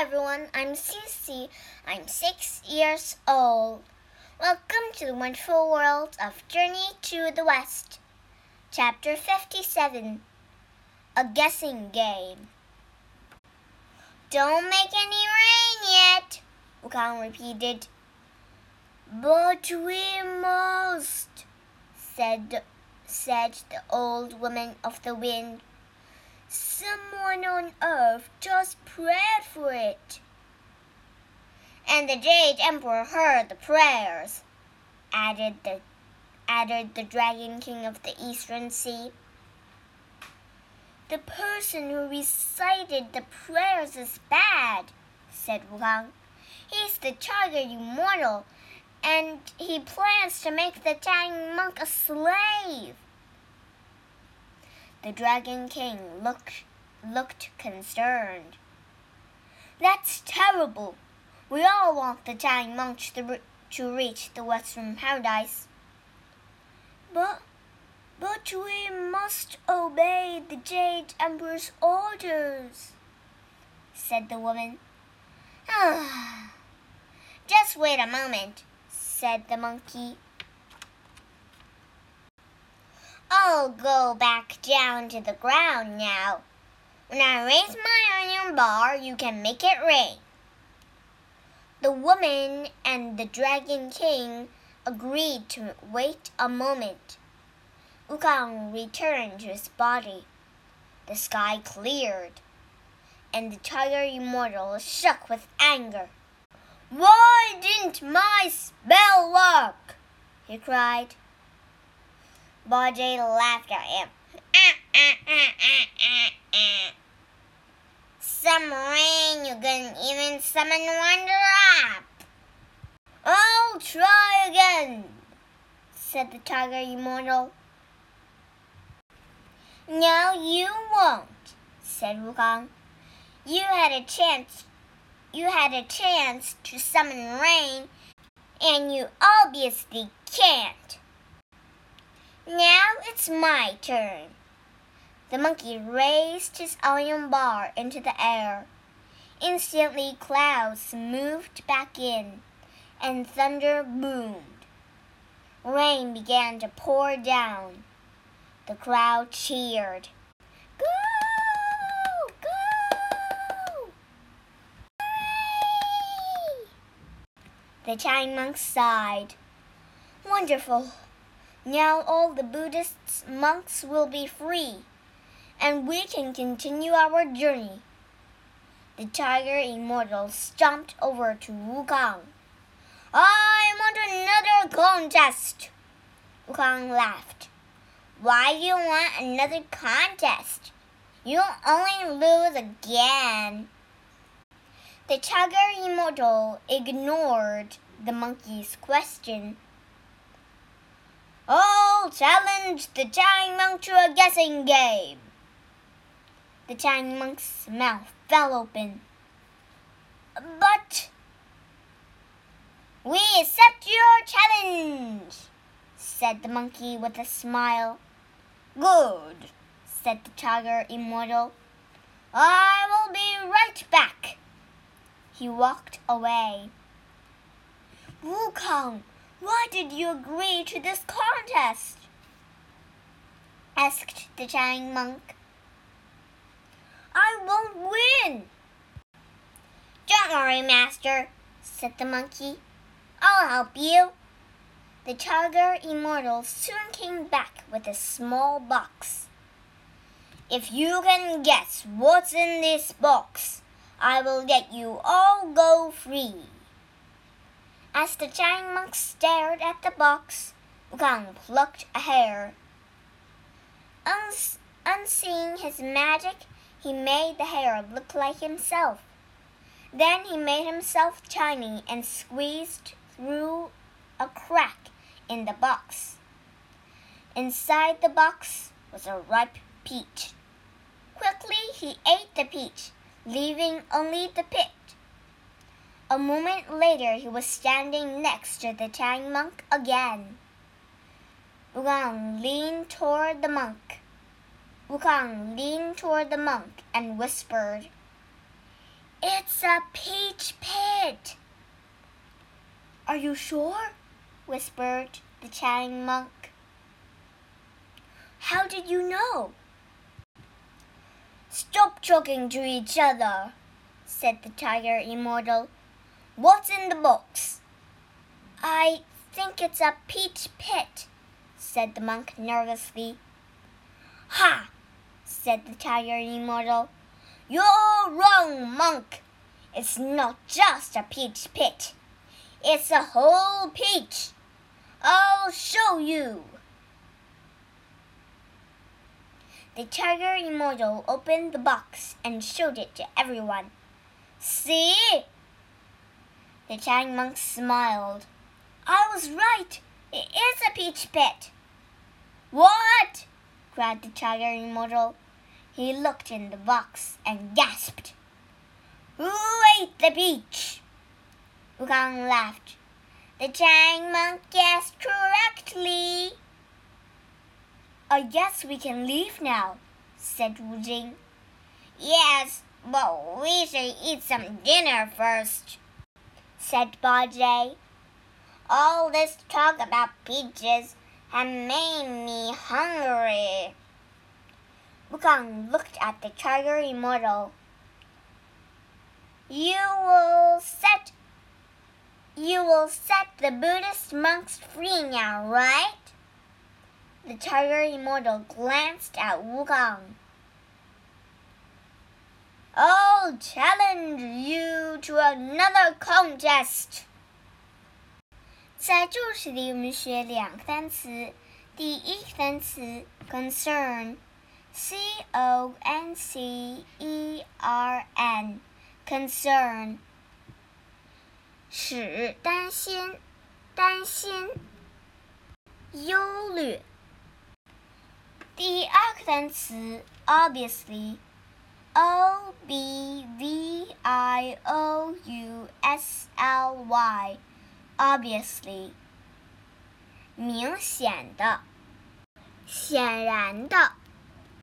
everyone, I'm Cece. I'm six years old. Welcome to the wonderful world of Journey to the West. Chapter 57 A Guessing Game. Don't make any rain yet, Wukong repeated. But we must, said, said the old woman of the wind. Someone on earth just prayed for it. And the Jade Emperor heard the prayers, added the added the Dragon King of the Eastern Sea. The person who recited the prayers is bad, said Wukong. He's the Tiger Immortal, and he plans to make the Tang monk a slave. The Dragon King looked, looked concerned. That's terrible. We all want the monk to, to reach the Western Paradise. But, but we must obey the Jade Emperor's orders, said the woman. Ah, just wait a moment, said the monkey. I'll go back down to the ground now. When I raise my iron bar, you can make it rain. The woman and the Dragon King agreed to wait a moment. Wukong returned to his body. The sky cleared, and the Tiger Immortal shook with anger. Why didn't my spell work? he cried. Bajie laughed at him. Some rain, you can even summon one drop. I'll try again, said the Tiger Immortal. No, you won't, said Wukong. You had a chance. You had a chance to summon rain, and you obviously can't. Now it's my turn. The monkey raised his iron bar into the air. Instantly, clouds moved back in, and thunder boomed. Rain began to pour down. The crowd cheered. Go! Go! Hooray! The Chinese monk sighed. Wonderful. Now all the Buddhist monks will be free, and we can continue our journey. The Tiger Immortal stomped over to Wu Wukong. I want another contest. Wukong laughed. Why do you want another contest? You'll only lose again. The Tiger Immortal ignored the monkey's question I'll challenge the Tang monk to a guessing game. The Tang monk's mouth fell open. But we accept your challenge, said the monkey with a smile. Good, said the tiger immortal. I will be right back. He walked away. Wukong, why did you agree to this contest? asked the giant monk. I won't win. Don't worry, master, said the monkey. I'll help you. The tiger immortal soon came back with a small box. If you can guess what's in this box, I will let you all go free. As the giant monk stared at the box, Wukong plucked a hair. Uns unseeing his magic, he made the hair look like himself. Then he made himself tiny and squeezed through a crack in the box. Inside the box was a ripe peach. Quickly he ate the peach, leaving only the pit. A moment later, he was standing next to the Tang monk again. Wukong leaned toward the monk. Wukong leaned toward the monk and whispered, It's a peach pit. Are you sure? whispered the chatting monk. How did you know? Stop talking to each other, said the tiger immortal. What's in the box? I think it's a peach pit, said the monk nervously. Ha! said the tiger immortal. You're wrong, monk. It's not just a peach pit. It's a whole peach. I'll show you. The tiger immortal opened the box and showed it to everyone. See? The chatting monk smiled. I was right. It is a peach pit. What? cried the tiger immortal. He looked in the box and gasped. Who ate the peach? Wukong laughed. The chatting monk guessed correctly. I guess we can leave now, said Wu Jing. Yes, but we should eat some dinner first, said Bajie. All this talk about peaches has made me hungry. Wukong looked at the tiger immortal. You will set you will set the Buddhist monks free now, right? The tiger immortal glanced at Wukong I'll challenge you to another contest. 在注释里，我们学两个单词。第一个单词 concern。C O N C E R N concern 使担心、担心、忧虑。第二个单词 obviously，O B V I O U S L Y，obviously 明显的、显然的。